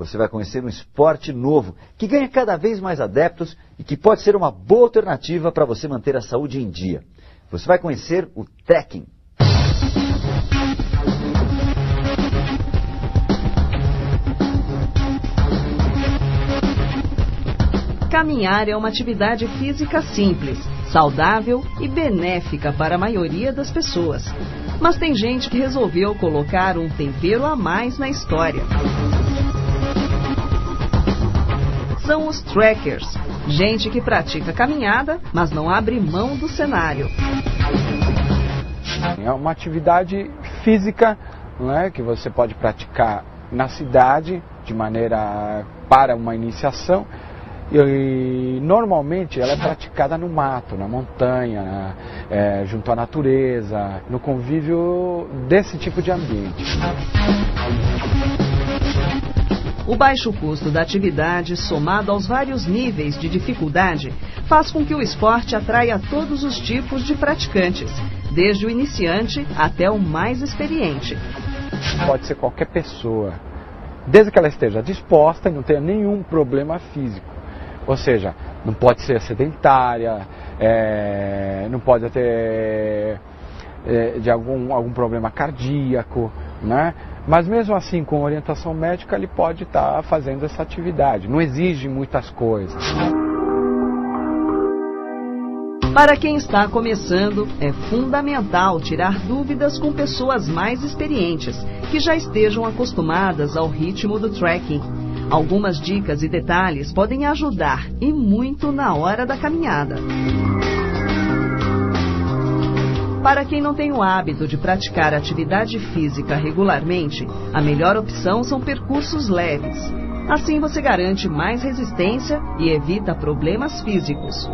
você vai conhecer um esporte novo que ganha cada vez mais adeptos e que pode ser uma boa alternativa para você manter a saúde em dia. Você vai conhecer o trekking. Caminhar é uma atividade física simples, saudável e benéfica para a maioria das pessoas. Mas tem gente que resolveu colocar um tempero a mais na história. São os trekkers, gente que pratica caminhada, mas não abre mão do cenário. É uma atividade física não é, que você pode praticar na cidade de maneira para uma iniciação e, normalmente ela é praticada no mato, na montanha, é, junto à natureza, no convívio desse tipo de ambiente. O baixo custo da atividade, somado aos vários níveis de dificuldade, faz com que o esporte atraia todos os tipos de praticantes, desde o iniciante até o mais experiente. Pode ser qualquer pessoa, desde que ela esteja disposta e não tenha nenhum problema físico. Ou seja, não pode ser sedentária, é, não pode ter é, de algum, algum problema cardíaco, né? Mas mesmo assim, com orientação médica, ele pode estar tá fazendo essa atividade. Não exige muitas coisas. Para quem está começando, é fundamental tirar dúvidas com pessoas mais experientes, que já estejam acostumadas ao ritmo do trekking Algumas dicas e detalhes podem ajudar e muito na hora da caminhada. Para quem não tem o hábito de praticar atividade física regularmente, a melhor opção são percursos leves. Assim você garante mais resistência e evita problemas físicos.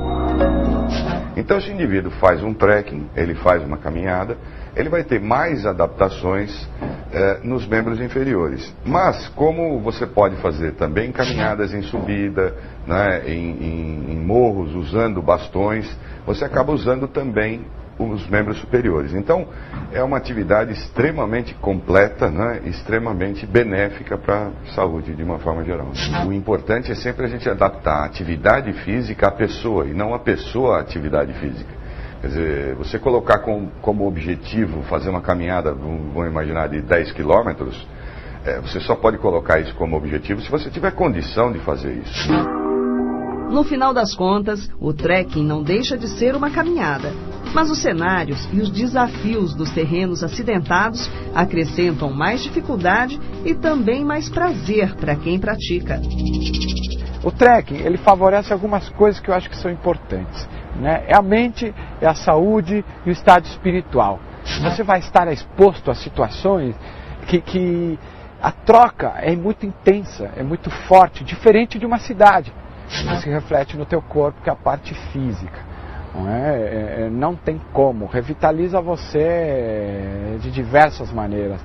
Então, se o indivíduo faz um trekking, ele faz uma caminhada, ele vai ter mais adaptações eh, nos membros inferiores. Mas, como você pode fazer também caminhadas em subida, né, em, em, em morros, usando bastões, você acaba usando também os membros superiores. Então, é uma atividade extremamente completa, né, extremamente benéfica para a saúde de uma forma geral. O importante é sempre a gente adaptar a atividade física à pessoa e não a pessoa à atividade física. Quer dizer, você colocar com, como objetivo fazer uma caminhada, vamos imaginar, de 10 quilômetros, é, você só pode colocar isso como objetivo se você tiver condição de fazer isso. No final das contas, o trekking não deixa de ser uma caminhada. Mas os cenários e os desafios dos terrenos acidentados acrescentam mais dificuldade e também mais prazer para quem pratica. O trekking, ele favorece algumas coisas que eu acho que são importantes. Né? É a mente, é a saúde e o estado espiritual. Você vai estar exposto a situações que, que a troca é muito intensa, é muito forte, diferente de uma cidade. Isso reflete no teu corpo, que é a parte física. Não, é? é? É, não tem como. Revitaliza você de diversas maneiras.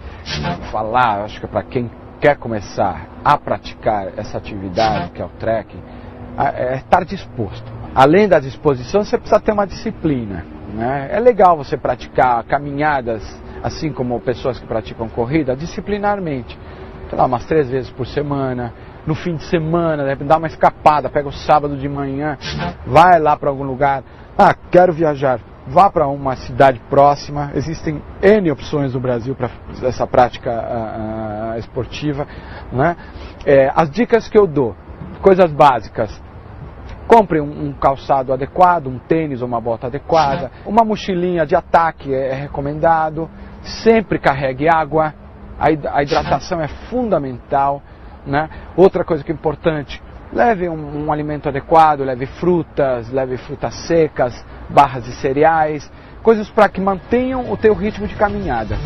Falar, acho que para quem quer começar a praticar essa atividade, que é o trekking, é estar disposto. Além da disposição, você precisa ter uma disciplina. Né? É legal você praticar caminhadas, assim como pessoas que praticam corrida, disciplinarmente. Lá, umas três vezes por semana, no fim de semana, dá uma escapada, pega o sábado de manhã, vai lá para algum lugar. Ah, quero viajar. Vá para uma cidade próxima. Existem N opções no Brasil para essa prática uh, esportiva. Né? É, as dicas que eu dou, coisas básicas. Compre um, um, calçado adequado, um tênis ou uma bota adequada. Uma mochilinha de ataque é, é recomendado. Sempre carregue água. A, a hidratação é fundamental. Né? Outra coisa que é importante, leve um, um alimento adequado, leve frutas, leve frutas secas, barras de cereais, coisas para que mantenham o teu ritmo de caminhada.